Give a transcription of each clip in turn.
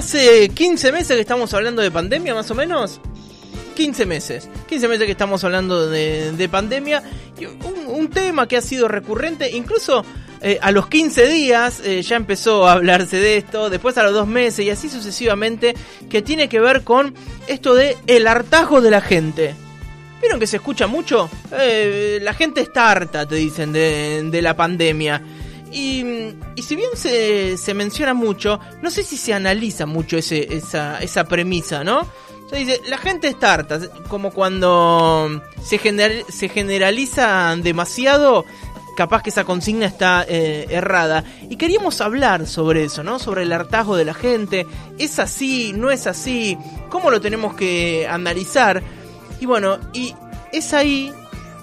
Hace 15 meses que estamos hablando de pandemia, más o menos. 15 meses. 15 meses que estamos hablando de, pandemia. Y un, tema que ha sido recurrente, incluso eh, a los 15 días eh, ya empezó a hablarse de esto, después a los dos meses y así sucesivamente, que tiene que ver con esto de el hartazgo de la gente. ¿Vieron que se escucha mucho? Eh, la gente está harta, te dicen, de, de la pandemia. Y, si bien se, se, menciona mucho, no sé si se analiza mucho ese, esa, esa premisa, ¿no? Se dice, la gente está harta, como cuando se, se generaliza demasiado, capaz que esa consigna está eh, errada. Y queríamos hablar sobre eso, ¿no? Sobre el hartazgo de la gente. ¿Es así? ¿No es así? ¿Cómo lo tenemos que analizar? Y bueno, y es ahí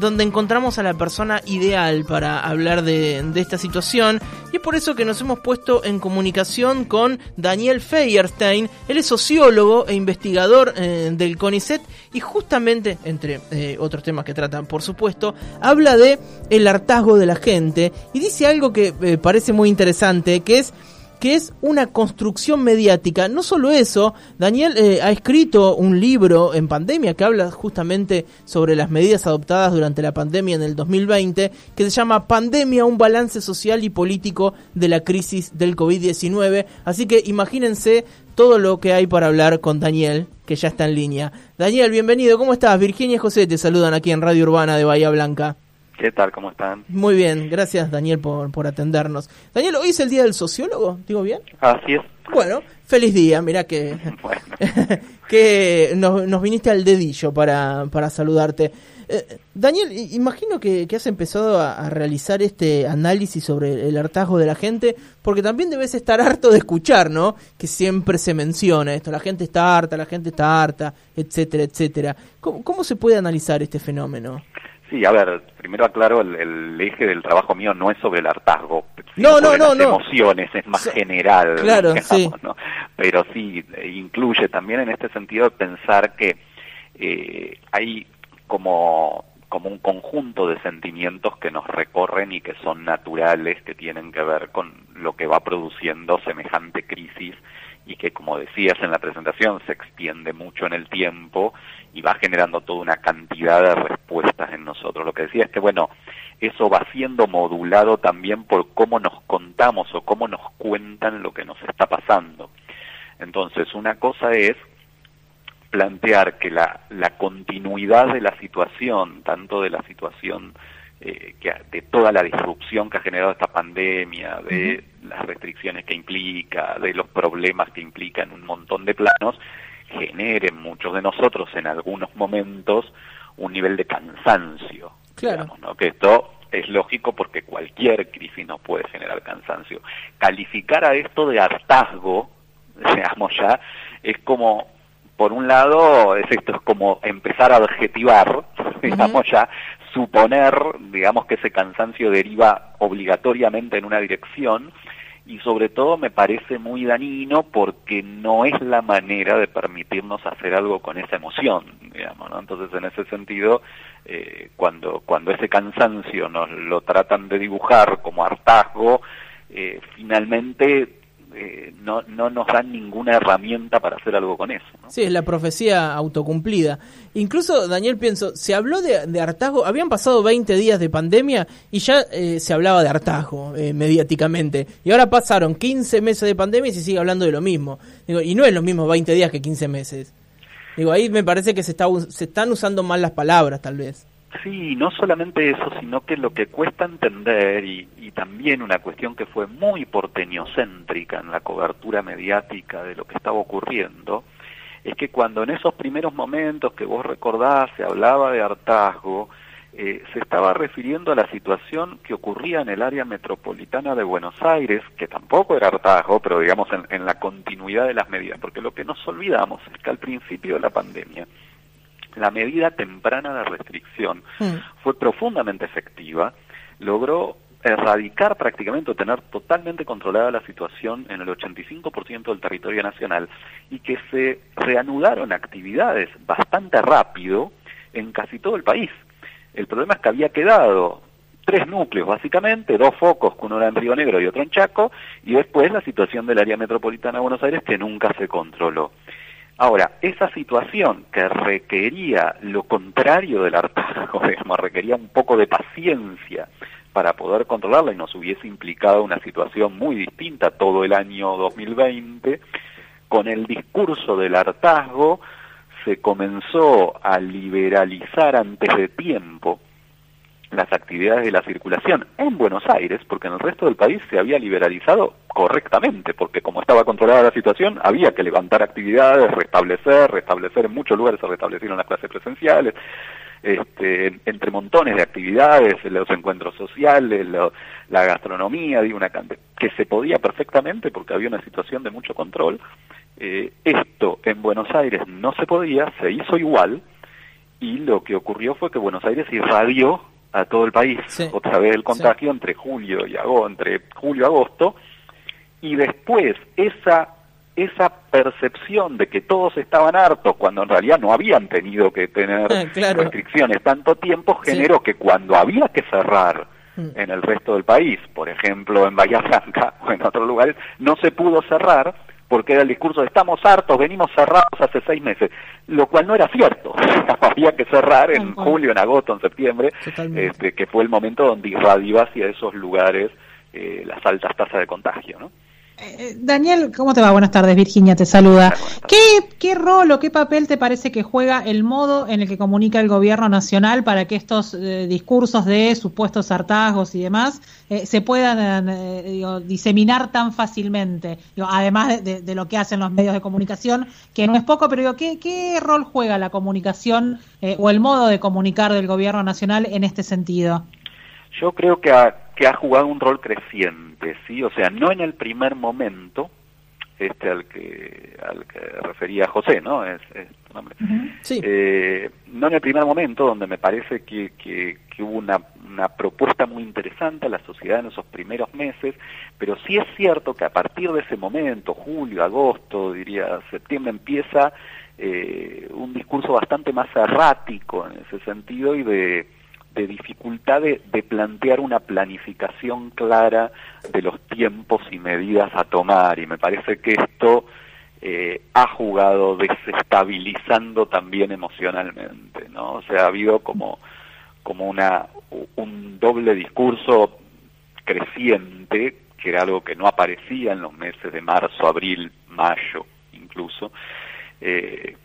donde encontramos a la persona ideal para hablar de, esta situación. Y es por eso que nos hemos puesto en comunicación con Daniel Feierstein, él es sociólogo e investigador eh, del CONICET. Y justamente, entre eh, otros temas que tratan por supuesto, habla de el hartazgo de la gente. Y dice algo que eh, parece muy interesante, que es que es una construcción mediática. No solo eso, Daniel eh, ha escrito un libro en pandemia que habla justamente sobre las medidas adoptadas durante la pandemia en el 2020, que se llama Pandemia, un balance social y político de la crisis del COVID-19. Así que imagínense todo lo que hay para hablar con Daniel, que ya está en línea. Daniel, bienvenido, ¿cómo estás? Virginia y José te saludan aquí en Radio Urbana de Bahía Blanca. ¿Qué tal? ¿Cómo están? Muy bien, gracias Daniel por, por atendernos. Daniel, ¿hoy es el Día del Sociólogo? ¿Digo bien? Así es. Bueno, feliz día, mira que, que nos, viniste al dedillo para, para saludarte. Eh, Daniel, imagino que, has empezado a, realizar este análisis sobre el hartazgo de la gente, porque también debes estar harto de escuchar, ¿no? Que siempre se menciona esto, la gente está harta, la gente está harta, etcétera, etcétera. ¿Cómo, cómo se puede analizar este fenómeno? Sí, a ver, primero aclaro, el, eje del trabajo mío no es sobre el hartazgo, no, no, no, las emociones, es más general, claro, sí. pero sí, incluye también en este sentido pensar que eh, hay como, como un conjunto de sentimientos que nos recorren y que son naturales, que tienen que ver con lo que va produciendo semejante crisis y que, como decías en la presentación, se extiende mucho en el tiempo y va generando toda una cantidad de respuestas en nosotros. Lo que decía es que, bueno, eso va siendo modulado también por cómo nos contamos o cómo nos cuentan lo que nos está pasando. Entonces, una cosa es plantear que la, la continuidad de la situación, tanto de la situación eh, que, de toda la disrupción que ha generado esta pandemia, de las restricciones que implica, de los problemas que implica en un montón de planos, generen muchos de nosotros en algunos momentos un nivel de cansancio. Claro. ¿no? Que esto es lógico porque cualquier crisis nos puede generar cansancio. Calificar a esto de hartazgo, digamos ya, es como, por un lado, es esto es como empezar a adjetivar, digamos ya, suponer, digamos, que ese cansancio deriva obligatoriamente en una dirección y sobre todo me parece muy dañino porque no es la manera de permitirnos hacer algo con esa emoción, digamos, ¿no? Entonces, en ese sentido, eh, cuando, cuando ese cansancio nos lo tratan de dibujar como hartazgo, eh, finalmente eh, no, no nos dan ninguna herramienta para hacer algo con eso. Sí, es la profecía autocumplida. Incluso, Daniel, pienso, se habló de, hartazgo, habían pasado 20 días de pandemia y ya eh, se hablaba de hartazgo eh, mediáticamente. Y ahora pasaron 15 meses de pandemia y se sigue hablando de lo mismo. Digo, y no es lo mismo 20 días que 15 meses. Digo, ahí me parece que se, está, se están usando mal las palabras, tal vez. Sí, no solamente eso, sino que lo que cuesta entender y, también una cuestión que fue muy porteñocéntrica en la cobertura mediática de lo que estaba ocurriendo, es que cuando en esos primeros momentos que vos recordás se hablaba de hartazgo, eh, se estaba refiriendo a la situación que ocurría en el área metropolitana de Buenos Aires, que tampoco era hartazgo, pero digamos en la continuidad de las medidas, porque lo que nos olvidamos es que al principio de la pandemia, la medida temprana de restricción mm. fue profundamente efectiva, logró erradicar prácticamente o tener totalmente controlada la situación en el 85% del territorio nacional y que se reanudaron actividades bastante rápido en casi todo el país. El problema es que había quedado tres núcleos básicamente, dos focos, uno era en Río Negro y otro en Chaco, y después la situación del área metropolitana de Buenos Aires que nunca se controló. Ahora, esa situación que requería lo contrario del hartazgo, requería un poco de paciencia para poder controlarla y nos hubiese implicado una situación muy distinta todo el año 2020, con el discurso del hartazgo se comenzó a liberalizar antes de tiempo las actividades de la circulación en Buenos Aires, porque en el resto del país se había liberalizado correctamente, porque como estaba controlada la situación, había que levantar actividades, restablecer, restablecer, en muchos lugares se restablecieron las clases presenciales, este, entre montones de actividades, los encuentros sociales, la gastronomía, digo, una que se podía perfectamente porque había una situación de mucho control. Eh, esto en Buenos Aires no se podía, se hizo igual, y lo que ocurrió fue que Buenos Aires irradió a todo el país. Otra vez el contagio entre julio y agosto, entre julio y agosto. Y después esa esa percepción de que todos estaban hartos cuando en realidad no habían tenido que tener ah, restricciones tanto tiempo generó que cuando había que cerrar mm. en el resto del país, por ejemplo en Bahía Blanca o en otros lugares, no se pudo cerrar porque era el discurso de estamos hartos, venimos cerrados hace seis meses, lo cual no era cierto. Había que cerrar en julio, en agosto, en septiembre, este, que fue el momento donde irradió hacia esos lugares eh, las altas tasas de contagio, ¿no? Eh, Daniel, ¿cómo te va? Buenas tardes, Virginia te saluda. ¿Qué, ¿Qué rol o qué papel te parece que juega el modo en el que comunica el gobierno nacional para que estos eh, discursos de supuestos hartazgos y demás eh, se puedan diseminar tan fácilmente? además de, lo que hacen los medios de comunicación, que no es poco, pero digo, ¿qué, qué rol juega la comunicación o el modo de comunicar del gobierno nacional en este sentido? Yo creo que ha, que ha jugado un rol creciente, ¿sí? O sea, no en el primer momento, este al que al que refería José, ¿no? Es, tu nombre. sí. Eh, no en el primer momento, donde me parece que, que, hubo una, una propuesta muy interesante a la sociedad en esos primeros meses, pero sí es cierto que a partir de ese momento, julio, agosto, diría septiembre, empieza eh, un discurso bastante más errático en ese sentido y de de dificultad de, plantear una planificación clara de los tiempos y medidas a tomar y me parece que esto eh, ha jugado desestabilizando también emocionalmente, ¿no? O sea, ha habido como, como una, un doble discurso creciente, que era algo que no aparecía en los meses de marzo, abril, mayo incluso, eh,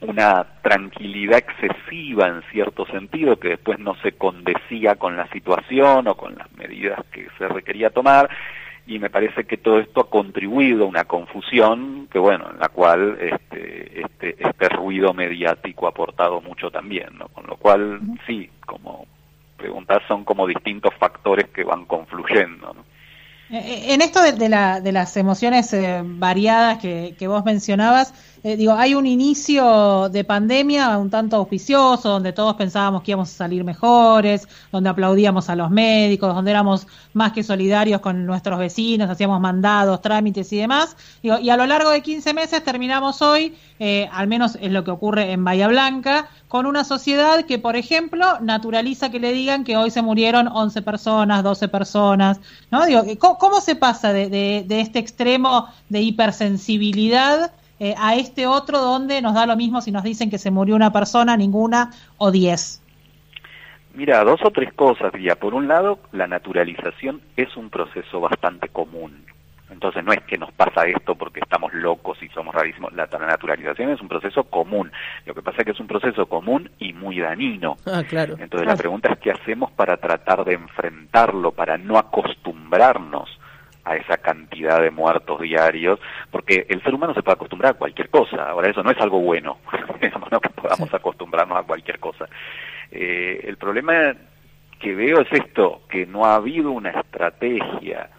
una tranquilidad excesiva en cierto sentido que después no se condecía con la situación o con las medidas que se requería tomar y me parece que todo esto ha contribuido a una confusión que bueno en la cual este este este ruido mediático ha aportado mucho también no con lo cual sí como preguntas son como distintos factores que van confluyendo ¿no? Eh, eh, en esto de, la, de las emociones eh, variadas que, que, vos mencionabas, digo, hay un inicio de pandemia un tanto auspicioso, donde todos pensábamos que íbamos a salir mejores, donde aplaudíamos a los médicos, donde éramos más que solidarios con nuestros vecinos, hacíamos mandados, trámites y demás. Y a lo largo de 15 meses terminamos hoy, al menos es lo que ocurre en Bahía Blanca, con una sociedad que, por ejemplo, naturaliza que le digan que hoy se murieron 11 personas, 12 personas, ¿no? Digo, ¿cómo, se pasa de, este extremo de hipersensibilidad eh, a este otro donde nos da lo mismo si nos dicen que se murió una persona, ninguna o 10? Mira, dos o tres cosas, diría. Por un lado, la naturalización es un proceso bastante común. Entonces no es que nos pasa esto porque estamos locos y somos rarísimos. La, naturalización es un proceso común. Lo que pasa es que es un proceso común y muy dañino. Ah, claro. Entonces la pregunta es qué hacemos para tratar de enfrentarlo, para no acostumbrarnos a esa cantidad de muertos diarios, porque el ser humano se puede acostumbrar a cualquier cosa. Ahora eso no es algo bueno, no que podamos acostumbrarnos a cualquier cosa. Eh, el problema que veo es esto, que no ha habido una estrategia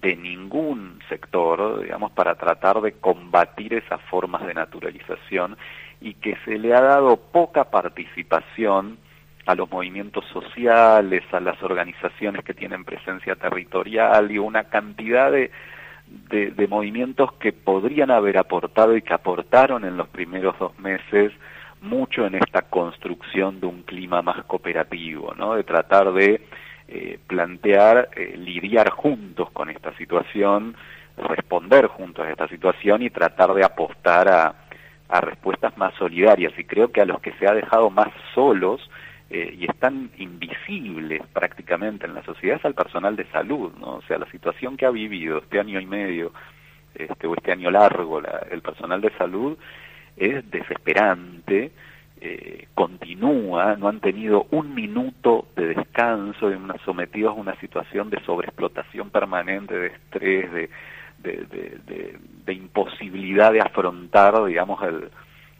de ningún sector, digamos, para tratar de combatir esas formas de naturalización y que se le ha dado poca participación a los movimientos sociales, a las organizaciones que tienen presencia territorial y una cantidad de, de, movimientos que podrían haber aportado y que aportaron en los primeros dos meses mucho en esta construcción de un clima más cooperativo, ¿no? De tratar de eh, plantear, eh, lidiar juntos con esta situación, responder juntos a esta situación y tratar de apostar a, a respuestas más solidarias. Y creo que a los que se ha dejado más solos, eh, y están invisibles prácticamente en la sociedad es al personal de salud, ¿no? O sea, la situación que ha vivido este año y medio, este, o este año largo, la, el personal de salud es desesperante, eh, continúa, no han tenido un minuto de descanso, una, sometidos a una situación de sobreexplotación permanente, de estrés, de, de, de imposibilidad de afrontar, digamos, el,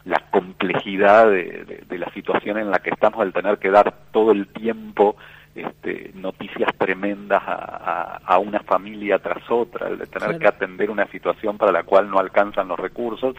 la complejidad de, de, la situación en la que estamos al tener que dar todo el tiempo este, noticias tremendas a, a, a, una familia tras otra, el de tener claro. que atender una situación para la cual no alcanzan los recursos,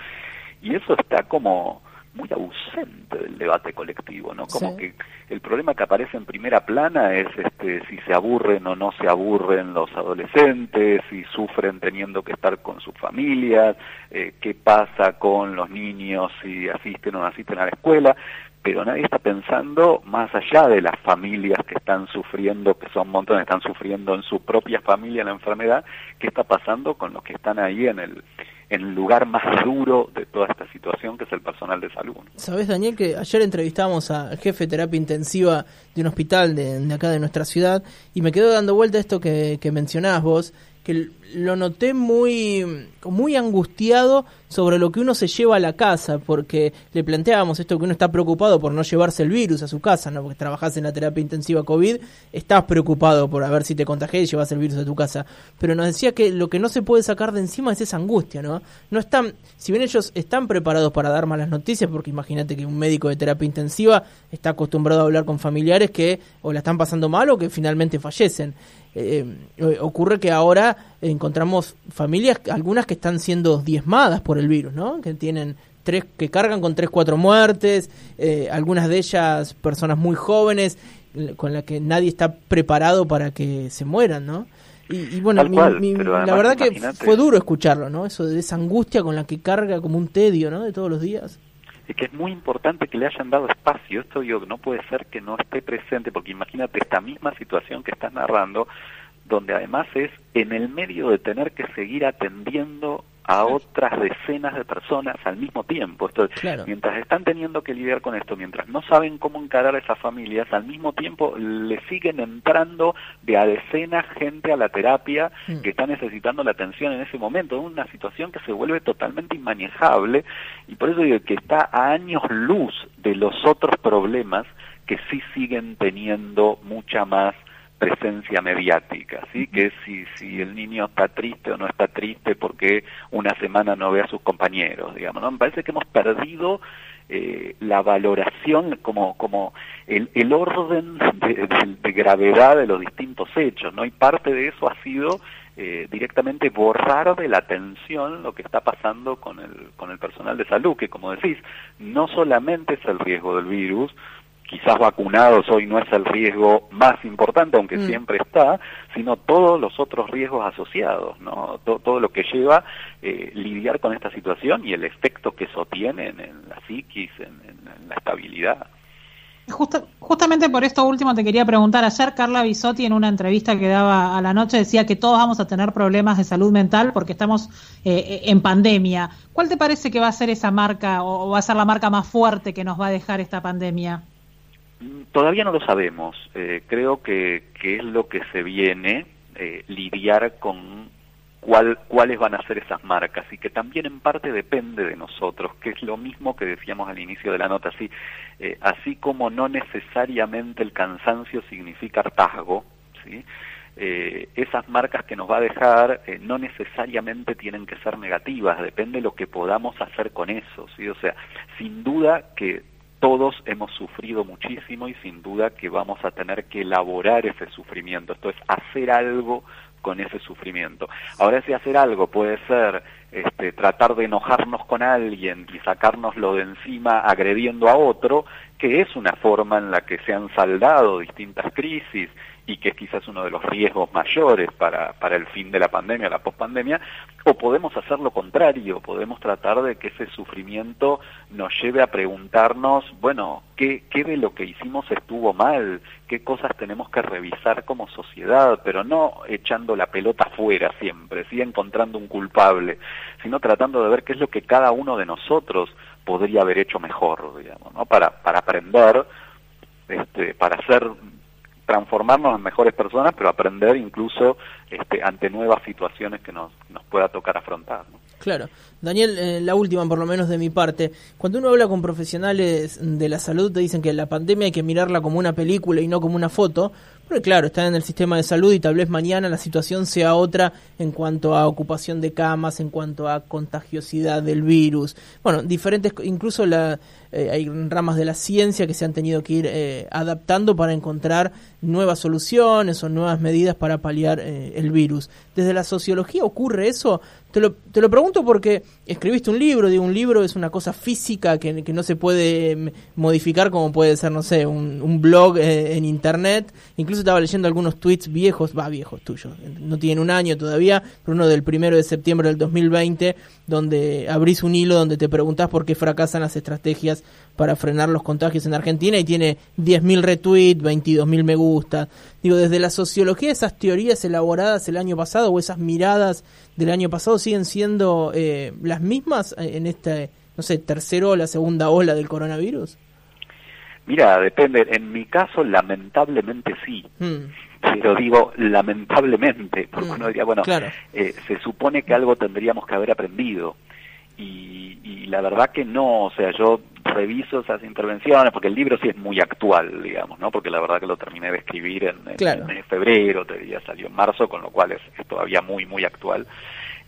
y eso está como muy ausente del debate colectivo, ¿no? Como sí. que el problema que aparece en primera plana es este si se aburren o no se aburren los adolescentes, si sufren teniendo que estar con sus familias, eh, qué pasa con los niños si asisten o no asisten a la escuela, pero nadie está pensando más allá de las familias que están sufriendo, que son montones, están sufriendo en su propia familia la enfermedad, qué está pasando con los que están ahí en el el lugar más duro de toda esta situación, que es el personal de salud. Sabes, Daniel, que ayer entrevistamos al jefe de terapia intensiva de un hospital de, de acá de nuestra ciudad y me quedó dando vuelta esto que, que mencionabas vos, que lo noté muy, muy angustiado sobre lo que uno se lleva a la casa, porque le planteábamos esto que uno está preocupado por no llevarse el virus a su casa, ¿no? porque trabajás en la terapia intensiva COVID, estás preocupado por a ver si te contagias y llevas el virus a tu casa, pero nos decía que lo que no se puede sacar de encima es esa angustia, ¿no? No están, si bien ellos están preparados para dar malas noticias, porque imagínate que un médico de terapia intensiva está acostumbrado a hablar con familiares que o la están pasando mal o que finalmente fallecen. Eh, ocurre que ahora encontramos familias, algunas que están siendo diezmadas por el virus, ¿no? Que tienen tres, que cargan con tres, cuatro muertes, eh, algunas de ellas personas muy jóvenes con las que nadie está preparado para que se mueran, ¿no? Y, y bueno, mi, cual, mi, la verdad que fue duro escucharlo, ¿no? Eso de esa angustia con la que carga como un tedio, ¿no? De todos los días es que es muy importante que le hayan dado espacio. Esto yo no puede ser que no esté presente, porque imagínate esta misma situación que estás narrando, donde además es en el medio de tener que seguir atendiendo a otras decenas de personas al mismo tiempo. Esto, claro. Mientras están teniendo que lidiar con esto, mientras no saben cómo encarar a esas familias, al mismo tiempo le siguen entrando de a decenas gente a la terapia mm. que está necesitando la atención en ese momento. Es una situación que se vuelve totalmente inmanejable y por eso digo que está a años luz de los otros problemas que sí siguen teniendo mucha más presencia mediática, ¿sí? Que es si, si el niño está triste o no está triste porque una semana no ve a sus compañeros, digamos, ¿no? Me parece que hemos perdido eh, la valoración como, como el, el orden de, de, de, gravedad de los distintos hechos, ¿no? Y parte de eso ha sido eh, directamente borrar de la atención lo que está pasando con el, con el personal de salud, que como decís, no solamente es el riesgo del virus, quizás vacunados hoy no es el riesgo más importante, aunque mm. siempre está, sino todos los otros riesgos asociados, ¿no? Todo, todo lo que lleva eh, lidiar con esta situación y el efecto que eso tiene en, en la psiquis, en, en, en la estabilidad. Justa, justamente por esto último te quería preguntar, ayer Carla Bisotti en una entrevista que daba a la noche decía que todos vamos a tener problemas de salud mental porque estamos eh, en pandemia. ¿Cuál te parece que va a ser esa marca o va a ser la marca más fuerte que nos va a dejar esta pandemia? Todavía no lo sabemos. Eh, creo que, que, es lo que se viene, eh, lidiar con cuál, cuáles van a ser esas marcas y que también en parte depende de nosotros, que es lo mismo que decíamos al inicio de la nota. Así, eh, así como no necesariamente el cansancio significa hartazgo, ¿sí? Eh, esas marcas que nos va a dejar no necesariamente tienen que ser negativas, depende de lo que podamos hacer con eso, ¿sí? O sea, sin duda que todos hemos sufrido muchísimo y sin duda que vamos a tener que elaborar ese sufrimiento, esto es hacer algo con ese sufrimiento. Ahora ese hacer algo puede ser este, tratar de enojarnos con alguien y sacárnoslo de encima agrediendo a otro, que es una forma en la que se han saldado distintas crisis y que es quizás uno de los riesgos mayores para, para el fin de la pandemia, la pospandemia, o podemos hacer lo contrario, podemos tratar de que ese sufrimiento nos lleve a preguntarnos, bueno, ¿qué, qué de lo que hicimos estuvo mal? ¿Qué cosas tenemos que revisar como sociedad? Pero no echando la pelota fuera siempre, sí encontrando un culpable, sino tratando de ver qué es lo que cada uno de nosotros podría haber hecho mejor, digamos, ¿no? Para, para aprender, este, para ser transformarnos en mejores personas, pero aprender incluso este, ante nuevas situaciones que nos, nos pueda tocar afrontar. Claro. Daniel, eh, la última por lo menos de mi parte. Cuando uno habla con profesionales de la salud te dicen que la pandemia hay que mirarla como una película y no como una foto, porque claro, están en el sistema de salud y tal vez mañana la situación sea otra en cuanto a ocupación de camas, en cuanto a contagiosidad del virus. Bueno, diferentes, incluso la, eh, hay ramas de la ciencia que se han tenido que ir eh, adaptando para encontrar nuevas soluciones o nuevas medidas para paliar eh, el virus. ¿Desde la sociología ocurre eso? Te lo, te lo pregunto porque escribiste un libro, digo, un libro es una cosa física que, que no se puede mm, modificar como puede ser, no sé, un, un blog en internet. Incluso estaba leyendo algunos tweets viejos, va, viejos tuyos, no tienen un año todavía, pero uno del primero de septiembre del 2020, donde abrís un hilo donde te preguntás por qué fracasan las estrategias para frenar los contagios en Argentina y tiene 10.000 retweets, 22.000 me gusta. Digo, desde la sociología, esas teorías elaboradas el año pasado o esas miradas del año pasado siguen siendo eh, las mismas en esta, no sé, tercera o la segunda ola del coronavirus. Mira, depende. En mi caso, lamentablemente sí. Mm. Pero digo lamentablemente, porque mm. uno diría, bueno, eh, se supone que algo tendríamos que haber aprendido. Y, y, la verdad que no, o sea, yo reviso esas intervenciones, porque el libro sí es muy actual, digamos, ¿no? Porque la verdad que lo terminé de escribir en, en, febrero, te diría, salió en marzo, con lo cual es, todavía muy, muy actual.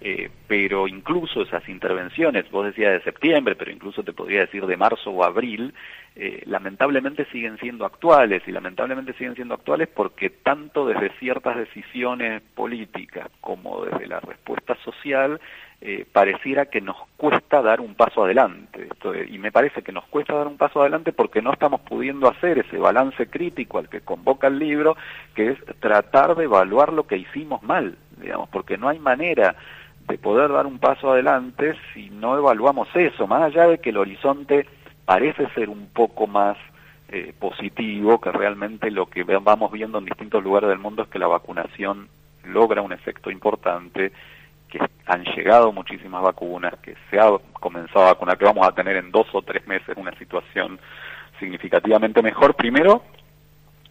Eh, pero incluso esas intervenciones, vos decías de septiembre, pero incluso te podría decir de marzo o abril, eh, lamentablemente siguen siendo actuales y lamentablemente siguen siendo actuales porque tanto desde ciertas decisiones políticas como desde la respuesta social eh, pareciera que nos cuesta dar un paso adelante. y me parece que nos cuesta dar un paso adelante porque no estamos pudiendo hacer ese balance crítico al que convoca el libro, que es tratar de evaluar lo que hicimos mal, digamos, porque no hay manera de poder dar un paso adelante si no evaluamos eso, más allá de que el horizonte parece ser un poco más eh, positivo, que realmente lo que vamos viendo en distintos lugares del mundo es que la vacunación logra un efecto importante, que han llegado muchísimas vacunas, que se ha comenzado a vacunar, que vamos a tener en dos o tres meses una situación significativamente mejor. Primero,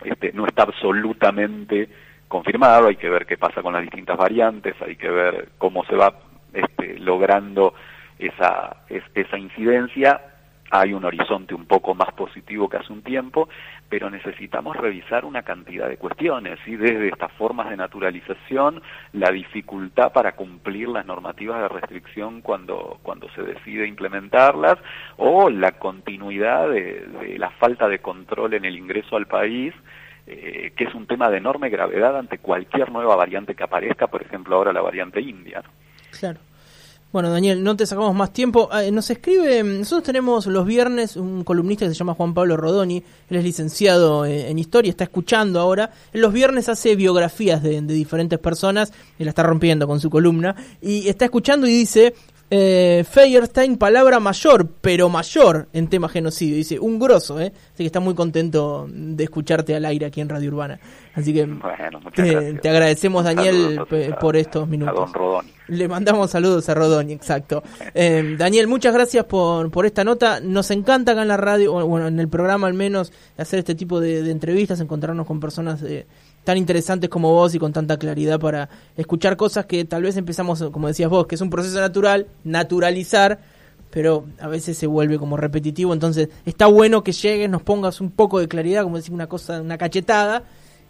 este, no está absolutamente confirmado, hay que ver qué pasa con las distintas variantes, hay que ver cómo se va este, logrando esa, esa incidencia hay un horizonte un poco más positivo que hace un tiempo, pero necesitamos revisar una cantidad de cuestiones, y desde estas formas de naturalización, la dificultad para cumplir las normativas de restricción cuando, cuando se decide implementarlas, o la continuidad de, la falta de control en el ingreso al país, eh, que es un tema de enorme gravedad ante cualquier nueva variante que aparezca, por ejemplo ahora la variante india. Claro. Bueno, Daniel, no te sacamos más tiempo. Ah, nos escribe, nosotros tenemos los viernes un columnista que se llama Juan Pablo Rodoni, él es licenciado en, historia, está escuchando ahora. Los viernes hace biografías de, diferentes personas, él la está rompiendo con su columna, y está escuchando y dice, eh, Feierstein, palabra mayor, pero mayor en tema genocidio. Dice, un grosso, ¿eh? Así que está muy contento de escucharte al aire aquí en Radio Urbana. Así que te, agradecemos, Daniel, por estos minutos. Le mandamos saludos a Rodoni, exacto. Eh, Daniel, muchas gracias por, por esta nota. Nos encanta acá en la radio, bueno, en el programa al menos, hacer este tipo de, de entrevistas, encontrarnos con personas de tan interesantes como vos y con tanta claridad para escuchar cosas que tal vez empezamos, como decías vos, que es un proceso natural, naturalizar, pero a veces se vuelve como repetitivo, entonces está bueno que llegues, nos pongas un poco de claridad, como decir una cosa, una cachetada,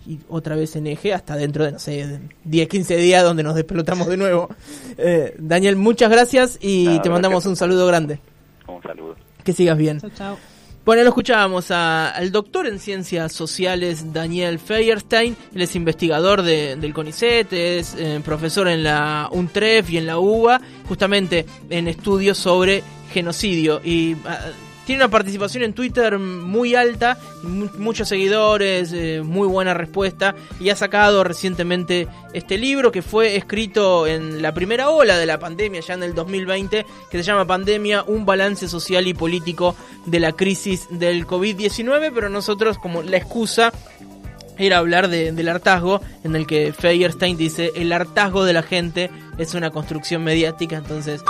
y otra vez en eje hasta dentro de, no sé, 10, 15 días donde nos despelotamos de nuevo. Eh, Daniel, muchas gracias y te mandamos un saludo grande. Un saludo. Que sigas bien. Chao, chao. Bueno, lo escuchábamos al doctor en ciencias sociales Daniel Feierstein, él es investigador del CONICET, es eh, profesor en la UNTREF y en la UBA, justamente en estudios sobre genocidio. Y ah, tiene una participación en Twitter muy alta, muchos seguidores, eh, muy buena respuesta y ha sacado recientemente este libro que fue escrito en la primera ola de la pandemia, ya en el 2020, que se llama Pandemia, un balance social y político de la crisis del COVID-19, pero nosotros como la excusa era hablar del hartazgo, en el que Feierstein dice, el hartazgo de la gente es una construcción mediática, entonces